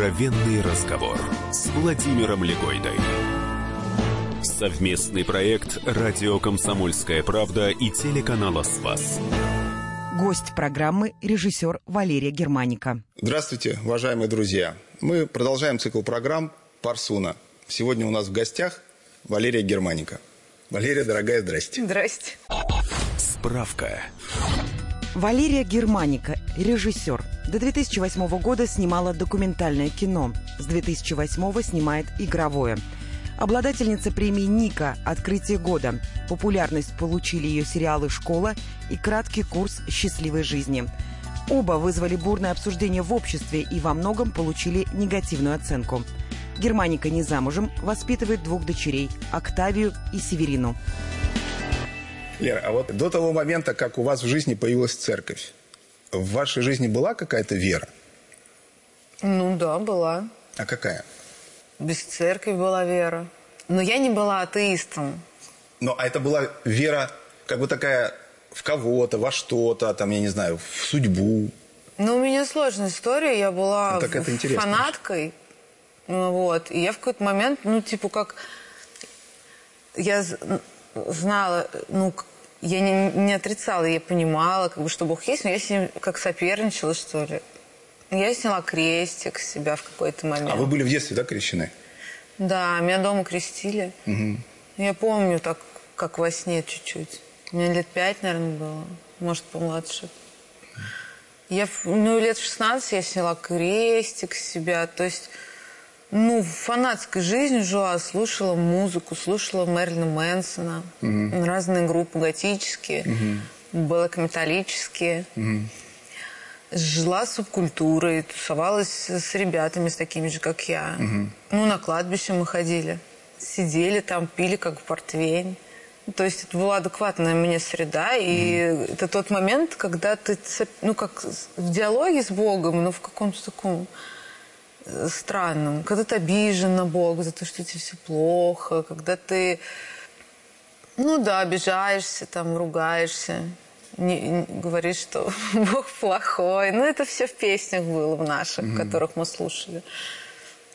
Откровенный разговор с Владимиром Легойдой. Совместный проект «Радио Комсомольская правда» и телеканала «Спас». Гость программы – режиссер Валерия Германика. Здравствуйте, уважаемые друзья. Мы продолжаем цикл программ «Парсуна». Сегодня у нас в гостях Валерия Германика. Валерия, дорогая, здрасте. Здрасте. Справка. Валерия Германика, режиссер. До 2008 года снимала документальное кино. С 2008 снимает игровое. Обладательница премии «Ника. Открытие года». Популярность получили ее сериалы «Школа» и краткий курс счастливой жизни. Оба вызвали бурное обсуждение в обществе и во многом получили негативную оценку. Германика не замужем, воспитывает двух дочерей – Октавию и Северину. Лера, а вот до того момента, как у вас в жизни появилась церковь, в вашей жизни была какая-то вера? Ну да, была. А какая? Без церкви была вера. Но я не была атеистом. Ну, а это была вера как бы такая в кого-то, во что-то, там, я не знаю, в судьбу. Ну, у меня сложная история. Я была Ну, так это фанаткой. Ну, вот. И я в какой-то момент, ну, типа, как... Я знала, ну, я не, не отрицала, я понимала, как бы, что Бог есть, но я с ним как соперничала, что ли. Я сняла крестик с себя в какой-то момент. А вы были в детстве, да, крещены? Да, меня дома крестили. Я помню так, как во сне чуть-чуть. Мне лет пять, наверное, было. Может, помладше. Я, ну, лет в 16 я сняла крестик с себя. То есть, ну, фанатской жизнью жила, слушала музыку, слушала Мэрилина Мэнсона, разные группы готические, металлические. Жила субкультурой, тусовалась с ребятами, с такими же, как я. Ну, на кладбище мы ходили. Сидели там, пили как портвейн. То есть это была адекватная мне среда, и это тот момент, когда ты, ну, как в диалоге с Богом, но в каком-то таком э, странном. Когда ты обижен на Бога за то, что тебе все плохо, когда ты, ну да, обижаешься, там, ругаешься, не, не- говоришь, что Бог плохой. Ну, это все в песнях было в наших, которых мы слушали.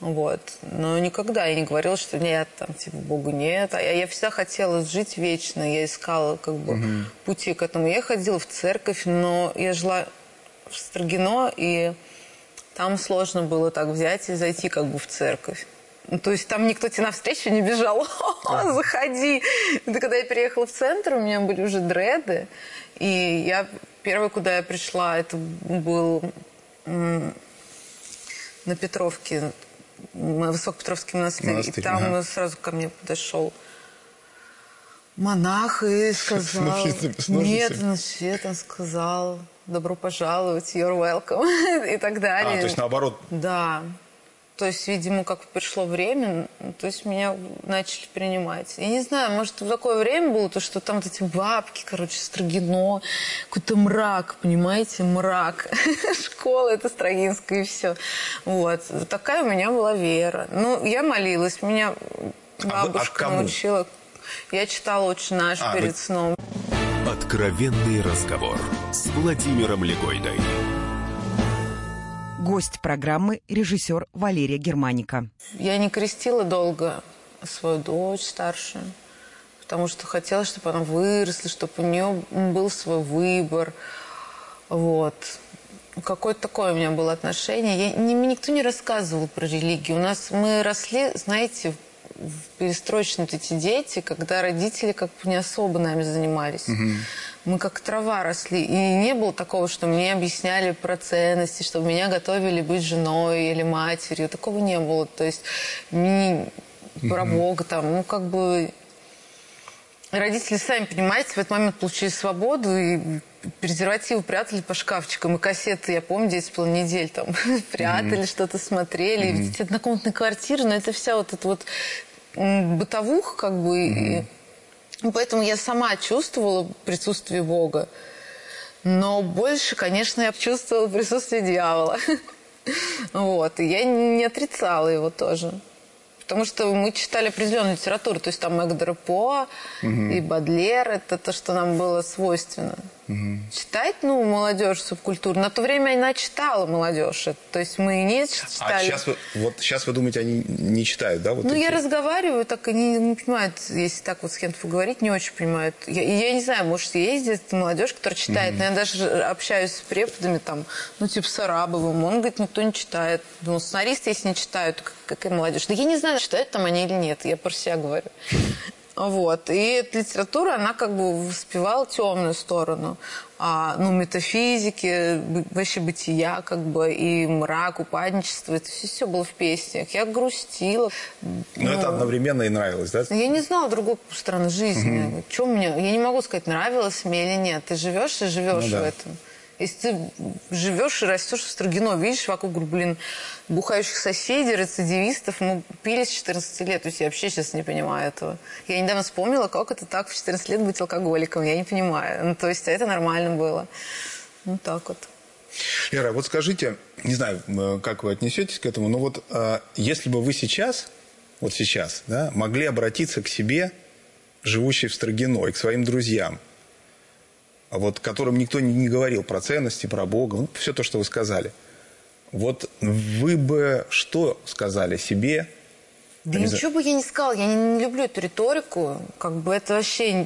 Вот. Но никогда я не говорила, что нет, там, типа, Бога нет. А я, я всегда хотела жить вечно. Я искала, как бы, пути к этому. Я ходила в церковь, но я жила в Строгино, и там сложно было так взять и зайти, как бы, в церковь. Ну, То есть там никто тебе навстречу не бежал. «О, Заходи. Это когда я переехала в центр, у меня были уже дреды. И я первое, куда я пришла, это был на Петровке, Высокопетровский монастырь. Монастырь, и там ага. сразу ко мне подошел монах и сказал... ножницами, с ножницами? Нет, на свет он сказал, добро пожаловать, you're welcome и так далее. А, то есть наоборот, Да. То есть, видимо, как пришло время, ну, то есть меня начали принимать. Я не знаю, может, в такое время было, то, что там вот эти бабки, короче, Строгино, какой-то мрак, понимаете, мрак. Школа это Строгинская и все. Вот. Такая у меня была вера. Ну, я молилась, меня вы- а бабушка кому? научила. Я читала «Отче наш» А, перед вы- сном. Откровенный разговор с Владимиром Легойдой. Гость программы – режиссер Валерия Германика. Я не крестила долго свою дочь старшую, потому что хотела, чтобы она выросла, чтобы у нее был свой выбор. Вот. Какое-то такое у меня было отношение. Я, не- никто не рассказывал про религию. У нас мы росли, знаете, в перестроечные вот эти дети, когда родители как бы не особо нами занимались. Мы как трава росли. И не было такого, что мне объясняли про ценности, чтобы меня готовили быть женой или матерью. Такого не было. То есть не про Бога там, ну как бы Родители, сами понимаете, в этот момент получили свободу и презервативы прятали по шкафчикам. И кассеты, я помню, 10,5 недель там прятали, что-то смотрели. И ведь однокомнатная квартира, но это вся вот эта вот бытовуха как бы. и- и поэтому я сама чувствовала присутствие Бога. Но больше, конечно, я чувствовала присутствие дьявола. Вот. И я не отрицала его тоже. Потому что мы читали определенную литературу. То есть там Эгдер По и Бадлер. Это то, что нам было свойственно. Читать, ну, молодежь субкультуру. На то время она читала молодежь. То есть мы не А читали. сейчас вы, вот сейчас вы думаете, они не читают, да? Вот Ну, я эти? разговариваю, так они не понимают, если так вот с кем-то поговорить, не очень понимают. Я, я не знаю, может, где-то молодежь, которая читает, но я даже общаюсь с преподами, там, ну, типа с Арабовым, он говорит, никто не читает. Ну, сценаристы, если не читают, как- какая молодежь. Да я не знаю, читают там они или нет, я про себя говорю. Вот. И эта литература, она как бы воспевала темную сторону. А, ну, метафизики, вообще бытия, как бы, и мрак, упадничество. Это все, все было в песнях. Я грустила. Но Ну, это одновременно и нравилось, да? я не знала другой стороны жизни. Чем мне? Я не могу сказать, нравилось мне или нет. Ты живешь и живешь Ну да. в этом. Если ты живешь и растешь в Строгино, видишь вокруг, блин, бухающих соседей, рецидивистов, мы пили с 14 лет. То есть я вообще сейчас не понимаю этого. Я недавно вспомнила, как это так в 14 лет быть алкоголиком. Я не понимаю. Ну, то есть это нормально было. Ну, так вот. Лера, вот скажите, не знаю, э, как вы отнесетесь к этому, но вот э, если бы вы сейчас, вот сейчас, да, могли обратиться к себе, живущей в Строгино, и к своим друзьям, а вот которым никто не, не говорил про ценности, про Бога, ну, все то, что вы сказали, вот вы бы что сказали себе? Да Не знаю. ничего бы я не сказала. Я не, не люблю эту риторику. Как бы это вообще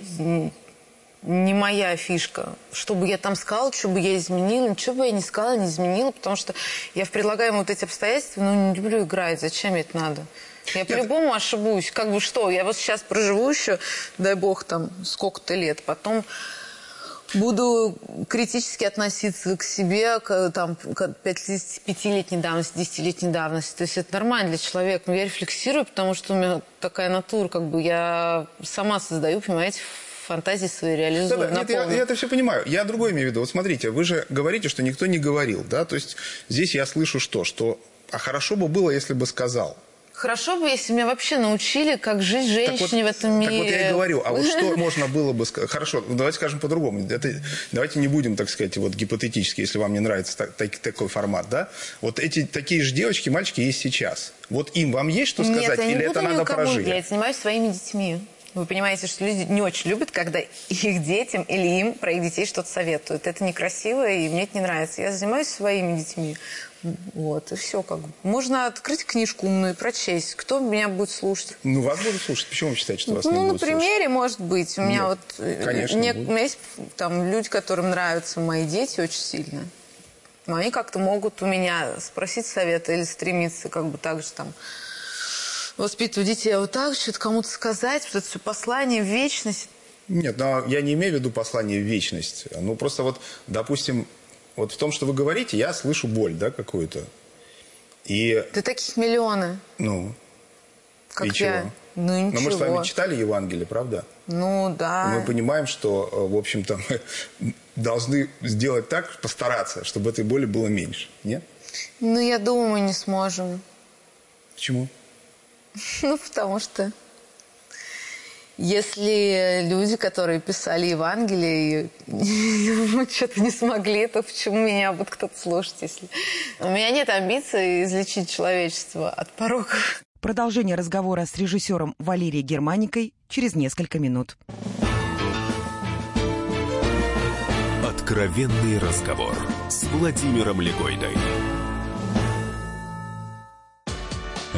не моя фишка. Что бы я там сказала, что бы я изменила, ничего бы я не сказала, не изменила, потому что я в предлагаемые вот эти обстоятельства, ну, не люблю играть. Зачем это надо? Я по-любому ошибусь. Как бы что, я вот сейчас проживу еще, дай бог, там, сколько-то лет, потом буду критически относиться к себе, к, там, к 5-летней давности, 10-летней давности. То есть это нормально для человека. Но я рефлексирую, потому что у меня такая натура, как бы я сама создаю, понимаете, фантазии свои реализую Да-да, на нет, я, я это все понимаю. Я другое имею в виду. Вот смотрите, вы же говорите, что никто не говорил, да? То есть здесь я слышу что? Что а хорошо бы было, если бы сказал. Хорошо бы, если меня вообще научили, как жить женщине в этом мире. Так вот я и говорю, а вот что можно было бы сказать? Хорошо, давайте скажем по-другому. Это, давайте не будем, так сказать, вот гипотетически, если вам не нравится так- так- такой формат, да? Вот эти такие же девочки, мальчики есть сейчас. Вот им вам есть что сказать, Нет, я не или буду это надо прожить? Я занимаюсь своими детьми. Вы понимаете, что люди не очень любят, когда их детям или им про их детей что-то советуют. Это некрасиво, и мне это не нравится. Я занимаюсь своими детьми. Вот, и все как бы. Можно открыть книжку умную и прочесть. Кто меня будет слушать? Ну, вас будут слушать. Почему вы считаете, что вас не ну, на будут слушать? примере, может быть. У меня Нет, вот... э, конечно, не- будут. у меня есть там люди, которым нравятся мои дети очень сильно. Но они как-то могут у меня спросить совета или стремиться как бы так же там воспитывать детей. А вот так что-то кому-то сказать, вот это все послание в вечность. Нет, но я не имею в виду послание в вечность. Ну, просто вот, допустим, вот в том, что вы говорите, я слышу боль, да, какую-то. И, Да таких миллионы, ну, как и чего? я. Ну Но ничего. мы же с вами читали Евангелие, правда? Ну да. И мы понимаем, что, э, в общем-то, мы должны сделать так, постараться, чтобы этой боли было меньше. Нет? Ну я думаю, мы не сможем. Почему? Ну, потому что если люди, которые писали Евангелие, и что-то не смогли, то почему меня будет кто-то слушать? Если... У меня нет амбиций излечить человечество от пороков. Продолжение разговора с режиссером Валерией Германикой через несколько минут. Откровенный разговор с Владимиром Легойдой.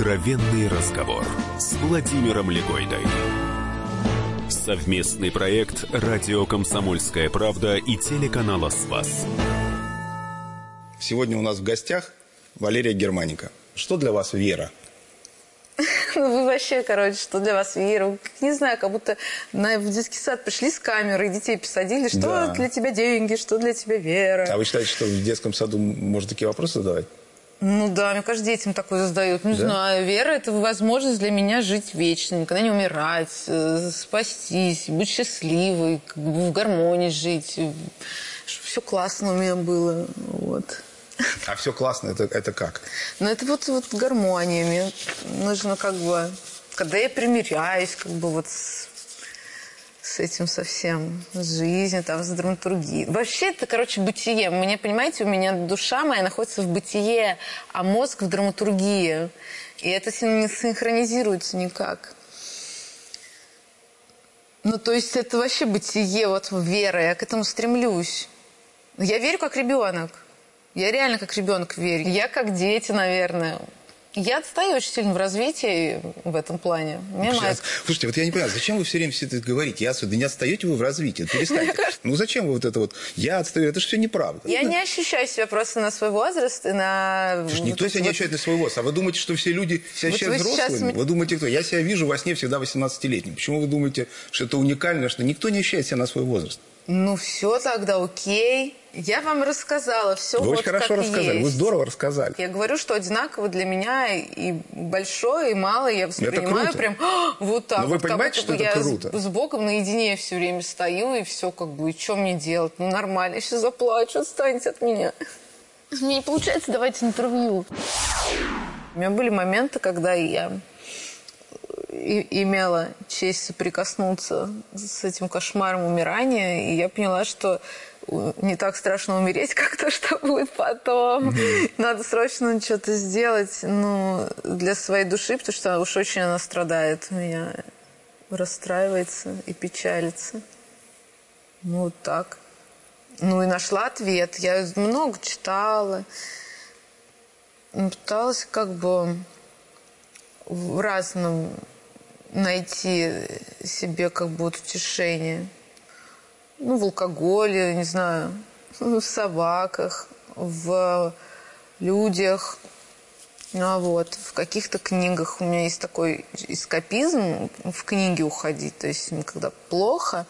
Откровенный разговор с Владимиром Легойдой. Совместный проект «Радио Комсомольская правда» и телеканала «Спас». Сегодня у нас в гостях Валерия Германика. Что для вас вера? Ну, вы вообще, короче, что для вас вера? Не знаю, как будто на, в детский сад пришли с камерой, детей посадили. Что Да. для тебя деньги, что для тебя вера? А вы считаете, что в детском саду можно такие вопросы задавать? Ну да, мне кажется, детям такое задают. Не Да? знаю, вера – это возможность для меня жить вечно, никогда не умирать, э, спастись, быть счастливой, как бы в гармонии жить, чтобы все классно у меня было. Вот. А все классно, это, это как? Но это вот, вот гармония. Мне нужно как бы, когда я примиряюсь, как бы вот с, с этим совсем, с жизнью, там, с драматургией. Вообще это, короче, бытие. Мне, понимаете, у меня душа моя находится в бытие, а мозг в драматургии. И это не синхронизируется никак. Ну, то есть это вообще бытие, вот вера, я к этому стремлюсь. Я верю как ребенок. Я реально как ребенок верю. Я как дети, наверное. Я отстаю очень сильно в развитии в этом плане. Мне моя- Слушайте, вот я не понимаю, зачем вы все время все это говорите? Я отсюда, да не отстаете вы в развитии, перестаньте. Ну зачем вы вот это вот, я отстаю, это же все неправда. Я не ощущаю себя просто на свой возраст и на... Слушай, вот никто эти себя не вот- ощущает на свой возраст. А вы думаете, что все люди себя Вот ощущают вы сейчас взрослыми? м- Вы думаете, кто? Я себя вижу во сне всегда 18-летним. Почему вы думаете, что это уникально, что никто не ощущает себя на свой возраст? Ну все тогда окей. Я вам рассказала все Вы вот очень хорошо как рассказали, вы есть. здорово рассказали. Я говорю, что одинаково для меня и большое, и малое. Я воспринимаю круто. прям «А, вот так. Но вы вот, как понимаете, что это я с- круто? С, Богом наедине все время стою, и все как бы, и что мне делать? Ну нормально, я сейчас заплачу, отстаньте от меня. Мне не получается давать интервью. У меня были моменты, когда я и- имела честь соприкоснуться с этим кошмаром умирания, и я поняла, что э, не так страшно умереть, как то, что будет потом. Надо срочно что-то сделать ну, для своей души, потому что уж очень она страдает у меня, расстраивается и печалится. Ну, вот так. Ну, и нашла ответ. Я много читала. М, Пыталась как бы в разном найти себе как бы вот утешение. Ну, в алкоголе, не знаю, в собаках, в людях. Ну, а вот, в каких-то книгах у меня есть такой эскапизм в книги уходить. То есть, когда плохо,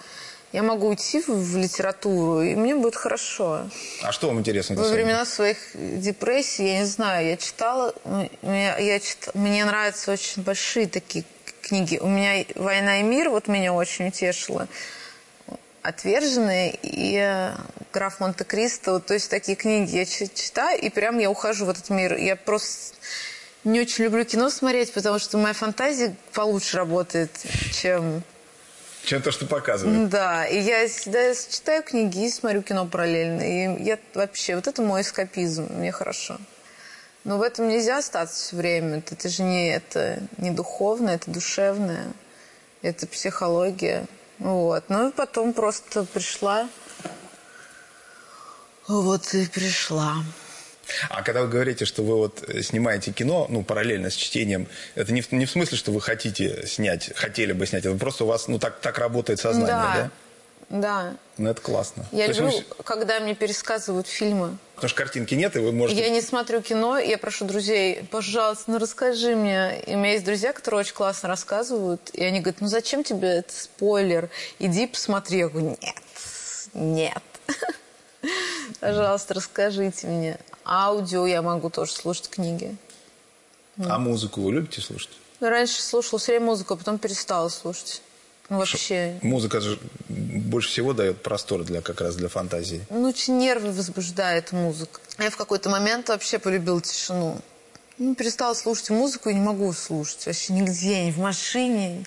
я могу уйти в, литературу, и мне будет хорошо. А что вам интересно? Во времена своих депрессий, я не знаю, я читала, я, я чит- мне нравятся очень большие такие книги. У меня «Война и мир» вот меня очень утешила. «Отверженные» и э, «Граф Монте-Кристо». Вот, То есть такие книги я чи- читаю, и прям я ухожу в этот мир. Я просто не очень люблю кино смотреть, потому что моя фантазия получше работает, чем... Чем то, что показывают. Да, и я всегда читаю книги и смотрю кино параллельно. И я вообще, вот это мой эскапизм, мне хорошо. Но в этом нельзя остаться все время. Это, это же не, это не духовное, это душевное. Это психология. Вот. Ну и потом просто пришла. Вот и пришла. А когда вы говорите, что вы вот э, снимаете кино, ну, параллельно с чтением, это не в, не в смысле, что вы хотите снять, хотели бы снять, это просто у вас, ну, так, так работает сознание, да? Да. Ну, это классно. Я То люблю, когда мне пересказывают фильмы. потому что картинки нет, и вы можете... Я не смотрю кино, я прошу друзей, пожалуйста, ну расскажи мне. И у меня есть друзья, которые очень классно рассказывают, и они говорят, ну зачем тебе этот спойлер? Иди посмотри. Я говорю, нет, нет. Пожалуйста, расскажите мне. Аудио я могу тоже слушать книги. А музыку вы любите слушать? Раньше слушала все время музыку, а потом перестала слушать. Ну, вообще. Музыка же больше всего дает простор для как раз для фантазии. Ну, очень нервы возбуждает музыка. Я в какой-то момент вообще полюбила тишину. Ну, перестала слушать музыку и не могу слушать. Вообще нигде, ни в машине,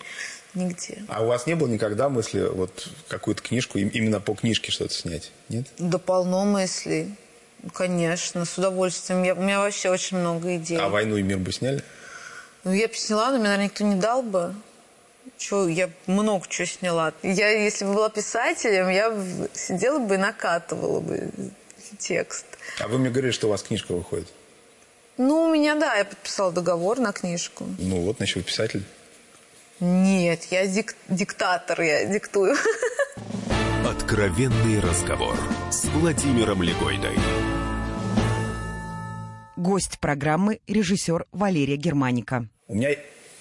нигде. А у вас не было никогда мысли вот какую-то книжку, им- именно по книжке что-то снять? Нет? Да полно мыслей. Ну, Конечно, с удовольствием. Я, у меня вообще очень много идей. А «Войну и мир» бы сняли? Ну, я бы сняла, но мне, наверное, никто не дал бы. Чё, я много чего сняла. Я, если бы была писателем, я сидела бы и накатывала бы текст. А вы мне говорили, что у вас книжка выходит. Ну, у меня, да, я подписала договор на книжку. Ну вот, значит, вы писатель. Нет, я дик- диктатор, я диктую. Откровенный разговор с Владимиром Легойдой. Гость программы – режиссер Валерия Германика. У меня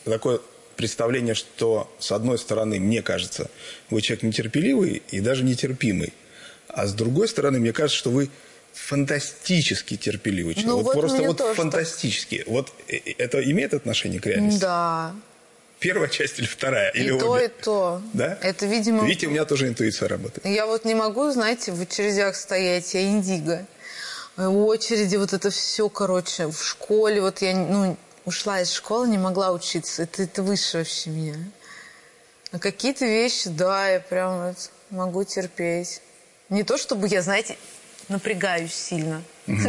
такое представление, что, с одной стороны, мне кажется, вы человек нетерпеливый и даже нетерпимый. А с другой стороны, мне кажется, что вы фантастически терпеливый человек. Ну, вот, вот просто вот тоже фантастически. Вот э, э, это имеет отношение к реальности? Да. Первая часть или вторая? И или то, обе? и то. Да? Это, видимо... Видите, у меня тоже интуиция работает. Я вот не могу, знаете, в очередях стоять, я индиго. В очереди вот это все, короче, в школе, вот я, ну, ушла из школы, не могла учиться. Это, это выше вообще меня. А какие-то вещи, да, я прям вот могу терпеть. Не то, чтобы я, знаете, напрягаюсь сильно,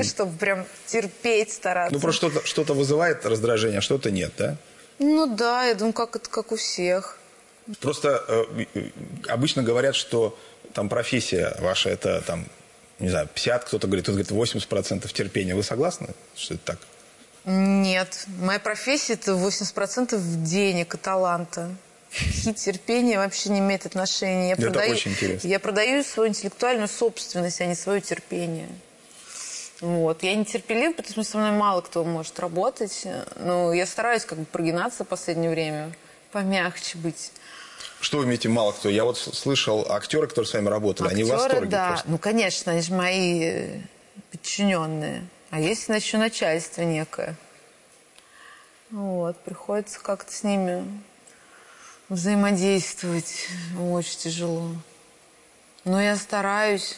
чтобы прям терпеть, стараться. Ну, просто что-то что вызывает раздражение, а что-то нет, да? Ну да, я думаю, как это как у всех. Просто э, обычно говорят, что там профессия ваша это там, не знаю, 50, кто-то говорит, кто-то говорит 80% терпения. Вы согласны, что это так? Нет, моя профессия это 80% денег и таланта. И терпение вообще не имеет отношения. Я Это продаю, очень интересно. Я продаю свою интеллектуальную собственность, а не свое терпение. Вот. Я не терпелив, потому что со мной мало кто может работать. Но я стараюсь как бы прогинаться в последнее время, помягче быть. Что вы имеете мало кто? Я вот слышал актеры, которые с вами работали, они в Актеры, восторге да. просто. Ну, конечно, они же мои подчиненные. А есть еще начальство некое. Вот, приходится как-то с ними взаимодействовать. Очень тяжело. Но я стараюсь.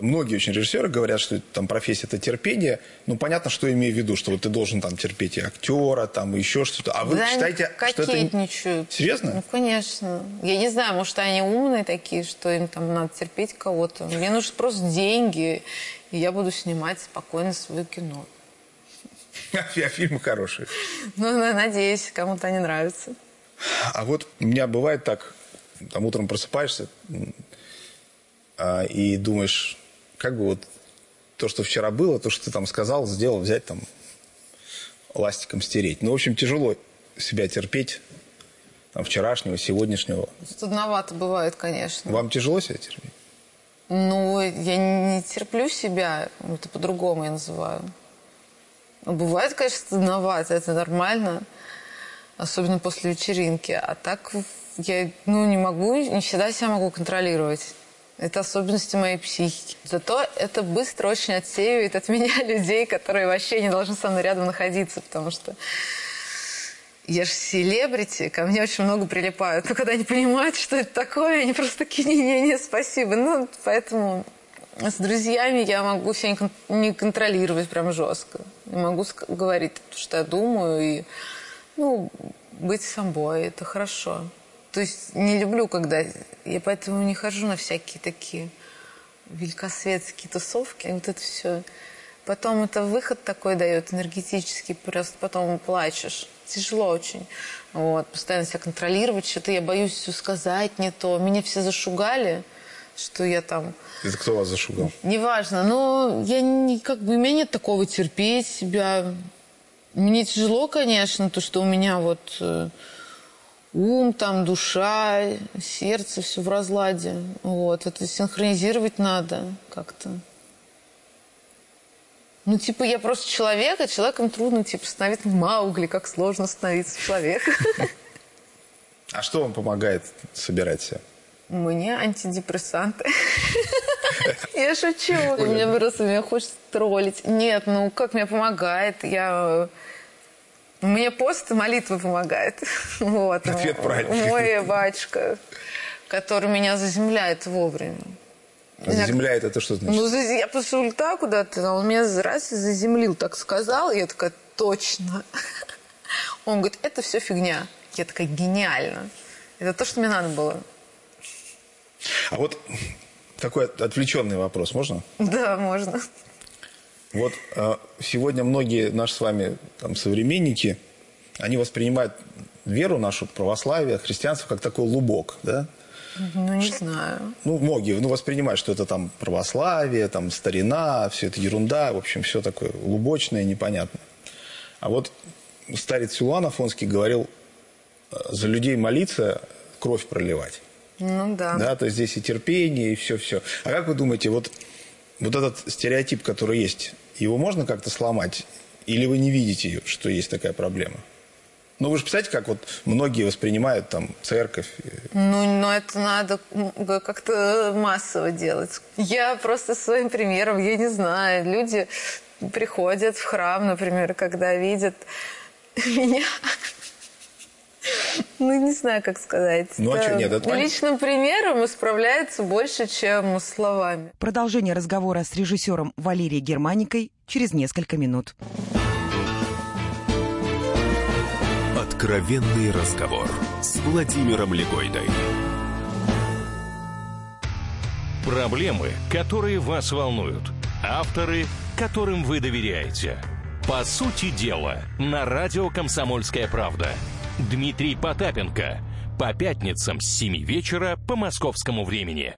Многие очень режиссеры говорят, что там профессия это терпение. Ну, понятно, что я имею в виду, что вот ты должен там терпеть и актера, там и еще что-то. А вы да, считаете, что это... Серьезно? Ну, конечно. Я не знаю, может, они умные такие, что им там надо терпеть кого-то. Мне нужны просто деньги, и я буду снимать спокойно свое кино. А фильмы хорошие. Ну, надеюсь, кому-то они нравятся. А вот у меня бывает так, там утром просыпаешься а, и думаешь, как бы вот то, что вчера было, то, что ты там сказал, сделал, взять там ластиком стереть. Ну, в общем, тяжело себя терпеть там, вчерашнего, сегодняшнего. Студновато бывает, конечно. Вам тяжело себя терпеть? Ну, я не терплю себя, это по-другому я называю. Ну, бывает, конечно, стыдновато, это нормально, особенно после вечеринки. А так я ну, не могу, не всегда себя могу контролировать. Это особенности моей психики. Зато это быстро очень отсеивает от меня людей, которые вообще не должны со мной рядом находиться, потому что я же селебрити, ко мне очень много прилипают. Но когда они понимают, что это такое, они просто такие, не-не-не, спасибо. Ну, поэтому с друзьями я могу себя не контролировать прям жестко. Я могу говорить, что я думаю, и ну, быть собой, это хорошо. То есть не люблю, когда... Я поэтому не хожу на всякие такие великосветские тусовки. Вот это все. Потом это выход такой дает энергетический, просто потом плачешь. Тяжело очень. Вот, постоянно себя контролировать, что-то я боюсь все сказать не то. Меня все зашугали, что я там... Это кто вас зашугал? Неважно, но я не, как бы, у меня нет такого терпеть себя. Мне тяжело, конечно, то, что у меня вот э, ум, там, душа, сердце, все в разладе. Вот, это синхронизировать надо как-то. Ну, типа, я просто человек, а человеком трудно, типа, становиться Маугли, как сложно становиться человеком. А что вам помогает собирать себя? Мне антидепрессанты. Я шучу. У меня просто меня хочется троллить. Нет, ну как мне помогает? Я... Мне пост и молитва помогает. Вот. Ответ правильный. Мой батюшка, который меня заземляет вовремя. Заземляет это что значит? Ну, я просто улетаю куда-то, а он меня раз заземлил, так сказал. И я такая, точно. Он говорит, это все фигня. Я такая, гениально. Это то, что мне надо было. А вот такой отвлеченный вопрос, можно? Да, можно. Вот э, сегодня многие наши с вами там, современники, они воспринимают веру нашу, православие, христианство, как такой лубок, да? Ну, не знаю. Ну, многие ну, воспринимают, что это там православие, там старина, все это ерунда, в общем, все такое лубочное, непонятное. А вот старец Силуан Афонский говорил, за людей молиться, кровь проливать. Ну да. Да, то есть здесь и терпение, и все-все. А как вы думаете, вот, вот этот стереотип, который есть, его можно как-то сломать? Или вы не видите, что есть такая проблема? Ну, вы же представляете, как вот многие воспринимают там церковь. Ну, но это надо как-то массово делать. Я просто своим примером, я не знаю, люди приходят в храм, например, когда видят меня. Ну, не знаю, как сказать. Ну, а что, нет, это Личным примером исправляется больше, чем словами. Продолжение разговора с режиссером Валерией Германикой через несколько минут. Откровенный разговор с Владимиром Легойдой. Проблемы, которые вас волнуют. Авторы, которым вы доверяете. По сути дела, на радио «Комсомольская правда». Дмитрий Потапенко. По пятницам с 7 вечера по московскому времени.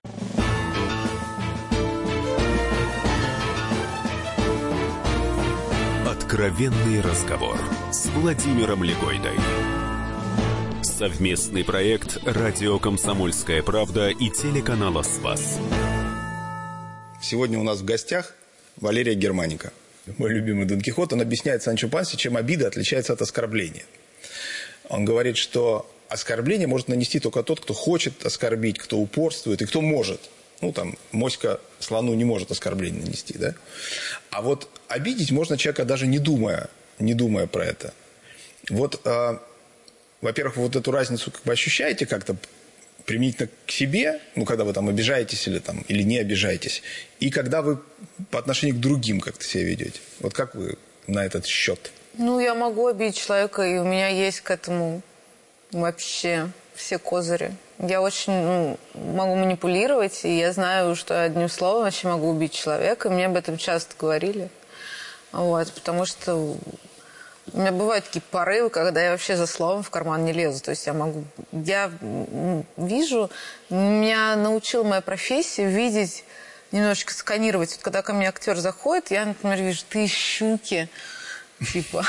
Откровенный разговор с Владимиром Легойдой. Совместный проект «Радио Комсомольская правда» и телеканала «Спас». Сегодня у нас в гостях Валерия Германика. Мой любимый Дон Кихот, он объясняет Санчо Пансе, чем обида отличается от оскорбления. Он говорит, что оскорбление может нанести только тот, кто хочет оскорбить, кто упорствует и кто может. Ну, там, моська слону не может оскорбление нанести, да? А вот обидеть можно человека даже не думая, не думая про это. Вот, э, во-первых, вот эту разницу как вы ощущаете как-то применительно к себе, ну, когда вы там обижаетесь или, там, или не обижаетесь, и когда вы по отношению к другим как-то себя ведете. Вот как вы на этот счет? Ну, я могу обидеть человека, и у меня есть к этому вообще все козыри. Я очень ну, могу манипулировать, и я знаю, что одним словом вообще могу убить человека, и мне об этом часто говорили. Вот, потому что у меня бывают такие порывы, когда я вообще за словом в карман не лезу. То есть я могу... Я вижу... Меня научила моя профессия видеть, немножечко сканировать. Вот когда ко мне актер заходит, я, например, вижу, ты щуки, Типа,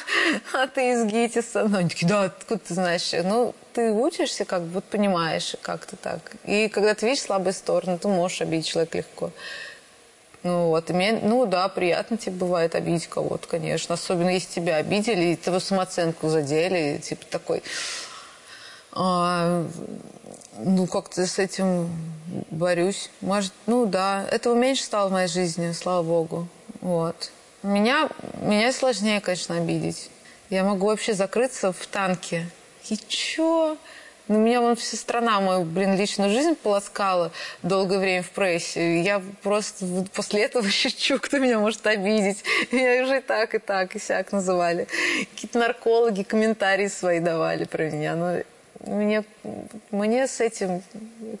а ты из ГИТИСа? Ну, они такие, да, откуда ты знаешь? Ну, ты учишься, как бы, вот понимаешь как-то так. И когда ты видишь слабые стороны, ты можешь обидеть человека легко. Ну вот, мне, ну да, приятно тебе бывает обидеть кого-то, конечно. Особенно если тебя обидели, и твою самооценку задели, типа такой... А, ну, как-то с этим борюсь. Может, ну да, этого меньше стало в моей жизни, слава богу. Вот. Меня, меня сложнее, конечно, обидеть. Я могу вообще закрыться в танке. И чё? Ну, меня вон вся страна мою, блин, личную жизнь полоскала долгое время в прессе. Я просто после этого шучу, кто меня может обидеть. Меня уже и так, и так, и сяк называли. Какие-то наркологи комментарии свои давали про меня. Но мне, мне с этим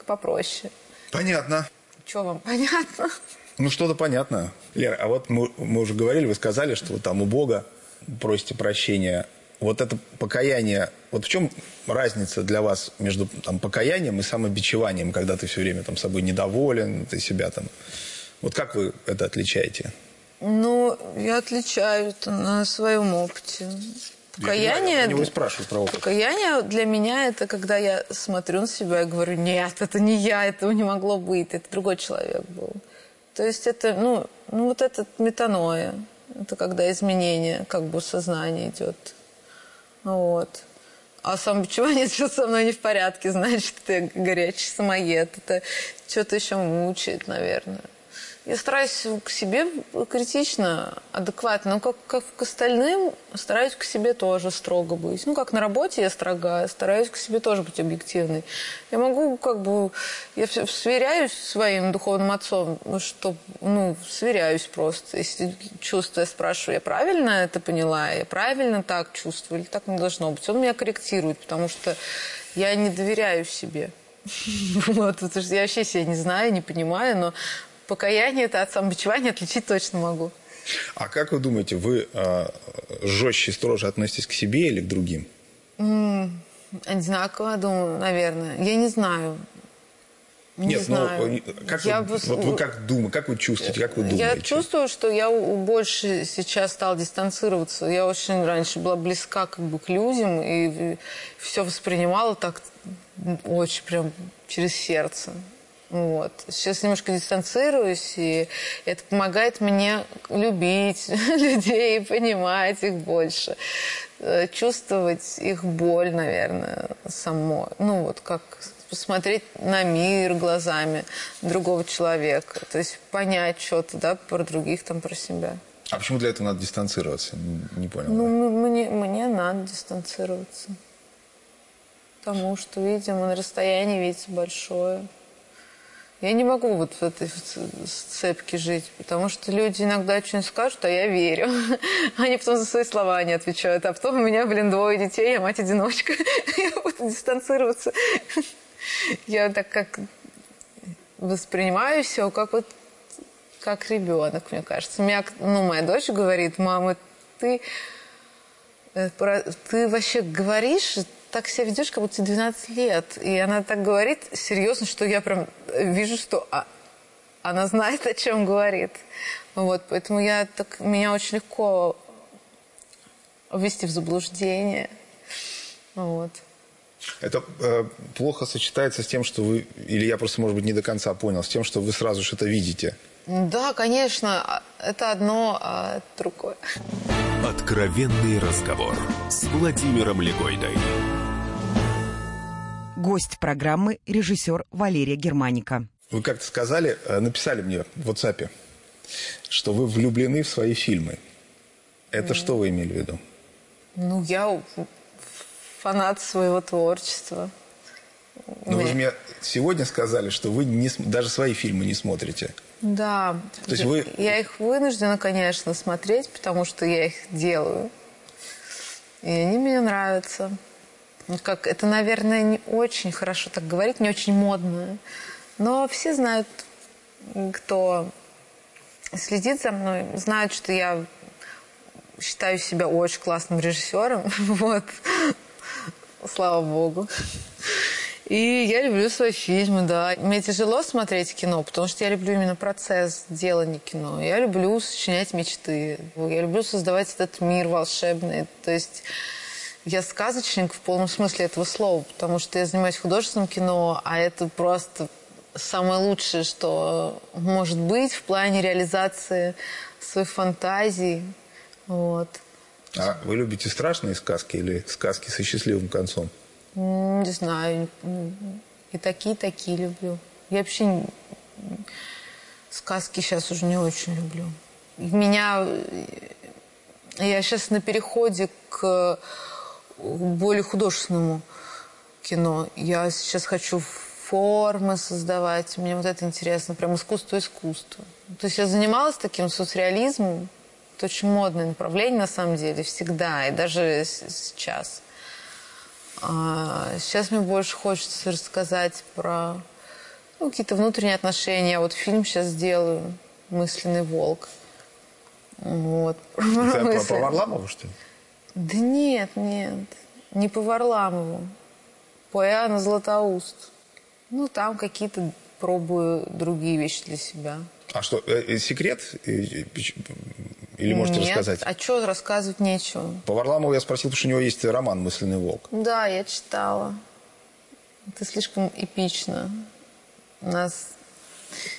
попроще. Понятно. Что вам понятно? Ну, что-то понятно. Лера, а вот мы, мы уже говорили, вы сказали, что вы там у Бога просите прощения. Вот это покаяние, вот в чем разница для вас между там, покаянием и самобичеванием, когда ты все время там собой недоволен, ты себя там... Вот как вы это отличаете? Ну, я отличаю это на своем опыте. Покаяние, я, я спрашиваю про опыт. Покаяние для меня это когда я смотрю на себя и говорю, нет, это не я, этого не могло быть, это другой человек был. То есть это, ну, ну вот это метаноя. Это когда изменение как бы сознания идет. Вот. А самобичевание, что со мной не в порядке, значит, ты горячий самоед. Это что-то еще мучает, наверное. Я стараюсь к себе критично, адекватно, но как, как к остальным стараюсь к себе тоже строго быть. Ну, как на работе я строга, стараюсь к себе тоже быть объективной. Я могу как бы, я сверяюсь своим духовным отцом, ну, что, ну, сверяюсь просто. Если чувство, я спрашиваю, я правильно это поняла, я правильно так чувствую или так не должно быть. Он меня корректирует, потому что я не доверяю себе. Вот, потому что я вообще себя не знаю, не понимаю, но покаяние это от самобичевания отличить точно могу. А как вы думаете, вы э, жестче и строже относитесь к себе или к другим? Mm, одинаково, думаю, наверное. Я не знаю. Не Нет, знаю. ну как я вы, вот вы как думаете, как вы чувствуете, как вы думаете? Я чувствую, что я больше сейчас стал дистанцироваться. Я очень раньше была близка как бы к людям и все воспринимала так очень прям через сердце. Вот. Сейчас немножко дистанцируюсь, и это помогает мне любить людей, понимать их больше. э, чувствовать их боль, наверное, само. Ну, вот как посмотреть на мир глазами другого человека. То есть понять что-то, да, про других, там, про себя. А почему для этого надо дистанцироваться? Не, понял. Ну, мне, мне надо дистанцироваться. Потому что, видимо, на расстоянии видится большое. Я не могу вот в этой сцепке жить, потому что люди иногда что-нибудь скажут, а я верю. Они потом за свои слова не отвечают. А потом у меня, блин, двое детей, я мать-одиночка. Я буду дистанцироваться. Я так как воспринимаю все, как вот как ребенок, мне кажется. Меня, ну, моя дочь говорит, мама, ты, э, ты вообще говоришь, так себя ведешь, как будто тебе 12 лет. И она так говорит серьезно, что я прям вижу, что а, она знает, о чем говорит. Вот, поэтому я так, меня очень легко ввести в заблуждение. Вот. Это э, плохо сочетается с тем, что вы, или я просто, может быть, не до конца понял, с тем, что вы сразу что-то видите. Да, конечно, а, это одно, а другое. Откровенный разговор с Владимиром Легойдой. Гость программы – режиссер Валерия Германика. Вы как-то сказали, э, написали мне в WhatsApp, что вы влюблены в свои фильмы. Это mm. что вы имели в виду? Ну, я фанат своего творчества. Но вы же мне сегодня сказали, что вы не, даже свои фильмы не смотрите. Да. То есть вы... Я их вынуждена, конечно, смотреть, потому что я их делаю. И они мне нравятся. Как, это, наверное, не очень хорошо так говорить, не очень модно. Но все знают, кто следит за мной, знают, что я считаю себя очень классным режиссером. Вот. Слава богу. И я люблю свои фильмы, да. Мне тяжело смотреть кино, потому что я люблю именно процесс делания кино. Я люблю сочинять мечты. Я люблю создавать этот мир волшебный. То есть я сказочник в полном смысле этого слова, потому что я занимаюсь художественным кино, а это просто самое лучшее, что может быть в плане реализации своих фантазий. Вот. А вы любите страшные сказки или сказки со счастливым концом? Не знаю. И такие, такие люблю. Я вообще сказки сейчас уже не очень люблю. Меня... Я сейчас на переходе к более художественному кино. Я сейчас хочу формы создавать. Мне вот это интересно. Прям искусство искусство. То есть я занималась таким соцреализмом. Это очень модное направление на самом деле всегда. И даже сейчас. А сейчас мне больше хочется рассказать про ну, какие-то внутренние отношения. Я вот фильм сейчас сделаю «Мысленный волк». Вот. Это по, по Варламову, что ли? Да нет, нет. Не по Варламову. По Иоанну Златоуст. Ну, там какие-то пробую другие вещи для себя. А что, э, э секрет? Или можете Нет. рассказать? а что рассказывать нечего. По Варламову я спросил, потому что у него есть роман «Мысленный волк». Да, я читала. Это слишком эпично. Нас эм,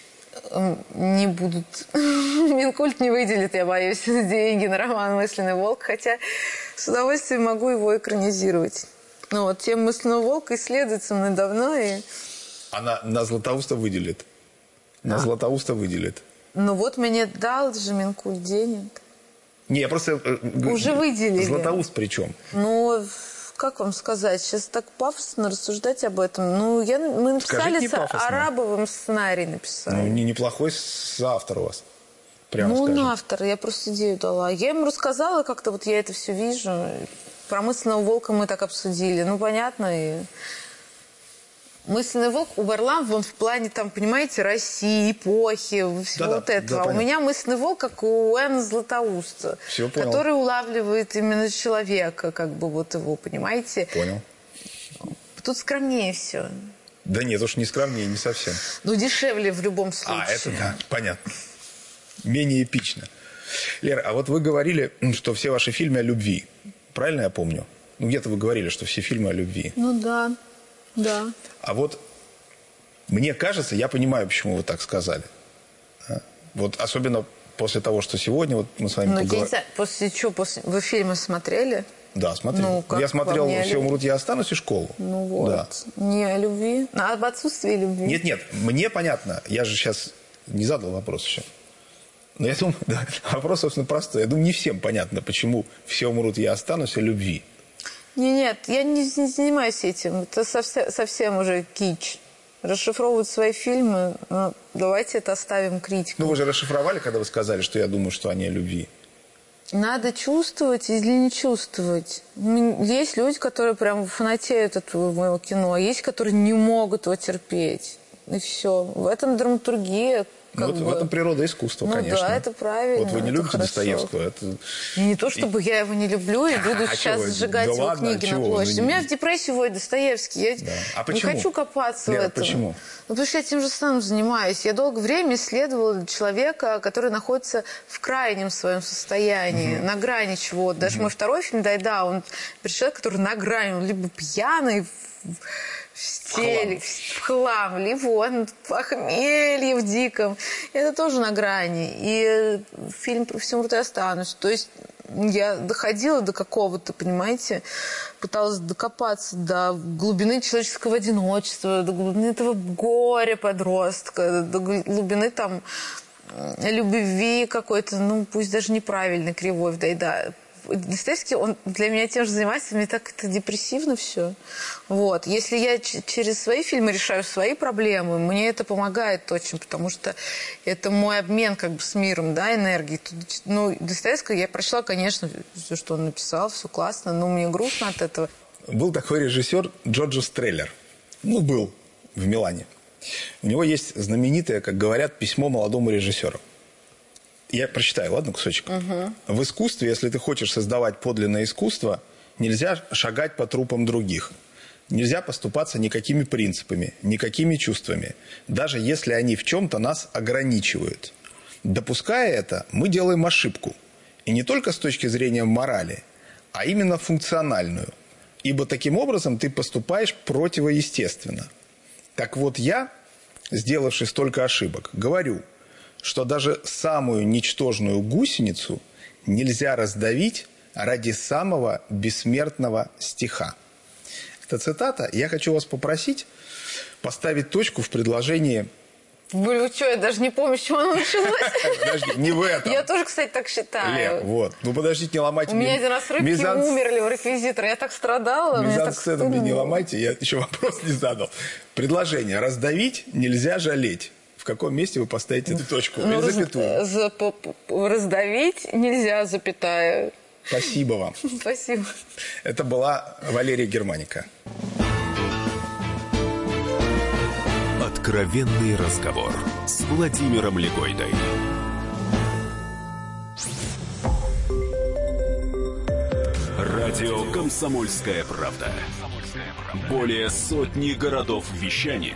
не будут... Минкульт не выделит, я боюсь, деньги на роман «Мысленный волк», хотя с удовольствием могу его экранизировать. Ну вот, тема «Мысленного волка» исследуется мной давно, и... Она на Златоуста выделит? На а? Златоуста выделит? Ну вот мне дал же Минкульт денег. Не, я просто... Э, Уже выделили. Златоуст причем? Ну, как вам сказать, сейчас так пафосно рассуждать об этом. Ну, я, мы написали с Арабовым сценарий написали. Ну, не, неплохой автор у вас. Прямо ну, скажем. он автор, я просто идею дала. Я ему рассказала, как-то вот я это все вижу. Про мысленного волка мы так обсудили. Ну, понятно. И... Мысленный волк у Варламова, он в плане, там, понимаете, России, эпохи, всего да, вот да, этого. Да, а у меня мысленный волк, как у Н. Златоуста, Все, который улавливает именно человека, как бы вот его, понимаете? Понял. Тут скромнее все. Да нет, уж не скромнее, не совсем. Ну, дешевле в любом случае. А, это да, понятно. Менее эпично. Лера, а вот вы говорили, что все ваши фильмы о любви. Правильно я помню? Ну, где-то вы говорили, что все фильмы о любви. Ну, да. Да. А вот мне кажется, я понимаю, почему вы так сказали. Вот особенно после того, что сегодня вот мы с вами ну, поговорили. После чего? После... Вы фильмы смотрели? Да, смотрел. Ну, как я смотрел «Все любви? умрут, я останусь» и «Школу». Ну вот. Да. Не о любви, а об отсутствии любви. Нет, нет, мне понятно. Я же сейчас не задал вопрос еще. Но я думаю, да, вопрос, собственно, простой. Я думаю, не всем понятно, почему «Все умрут, я останусь» о любви. Не, нет, я не, не занимаюсь этим. Это совсем, совсем уже кич. Расшифровывают свои фильмы. Ну, давайте это оставим критику. Ну, вы же расшифровали, когда вы сказали, что я думаю, что они о любви. Надо чувствовать или не чувствовать. Есть люди, которые прям фанатеют от моего кино, а есть, которые не могут его терпеть. И все. В этом драматургия. Ну, вот бы. в этом природа искусства, Ну конечно. да, это правильно, Вот вы не любите хорошо. Достоевского. Это... Не то, чтобы я его не люблю и буду А сейчас вы? сжигать Да его ладно, книги чего на вы? площади. Ну, У меня не- в депрессии вводит Достоевский. Я Да. А не почему? хочу копаться Лера, в этом. почему? Ну, потому что я тем же самым занимаюсь. Я долгое время исследовала человека, который находится в крайнем своем состоянии, на грани чего-то. Даже мой второй фильм «Дайда», он человек, который на грани, он либо пьяный, в- в стеле, в хлам, либо он в похмелье в диком. Это тоже на грани. И э, фильм «Про всем рот и останусь». То есть я доходила до какого-то, понимаете, пыталась докопаться до глубины человеческого одиночества, до глубины этого горя подростка, до глубины там любви какой-то, ну, пусть даже неправильной, кривой, да, и да. Достоевский, он для меня тем же занимается, мне так это депрессивно все. Вот. Если я через свои фильмы решаю свои проблемы, мне это помогает очень, потому что это мой обмен как бы с миром, да, энергии. Ну, Достоевского я прочла, конечно, все, что он написал, все классно, но мне грустно от этого. Был такой режиссер Джорджо Стреллер. Ну, был в Милане. У него есть знаменитое, как говорят, письмо молодому режиссеру. Я прочитаю, ладно, кусочек? В искусстве, если ты хочешь создавать подлинное искусство, нельзя шагать по трупам других. Нельзя поступаться никакими принципами, никакими чувствами, даже если они в чем-то нас ограничивают. Допуская это, мы делаем ошибку. И не только с точки зрения морали, а именно функциональную. Ибо таким образом ты поступаешь противоестественно. Так вот я, сделавший столько ошибок, говорю, что даже самую ничтожную гусеницу нельзя раздавить ради самого бессмертного стиха. Это цитата. Я хочу вас попросить поставить точку в предложении Блин, вы что, я даже не помню, с чего оно началось. Подожди, не в этом. Я тоже, кстати, так считаю. Лер, вот. Ну подождите, не ломайте У меня один раз рыбки мизанс- умерли в реквизитор. Я так страдала. Мизансцену мне не ломайте, я еще вопрос не задал. Предложение. Раздавить нельзя жалеть. В каком месте вы поставите эту точку? Ну, Или раз- запятую? за- по- по- раздавить нельзя, запятая. Спасибо вам. Спасибо. Это была Валерия Германика. Откровенный разговор с Владимиром Легойдой. Радио «Комсомольская правда». Более сотни городов вещания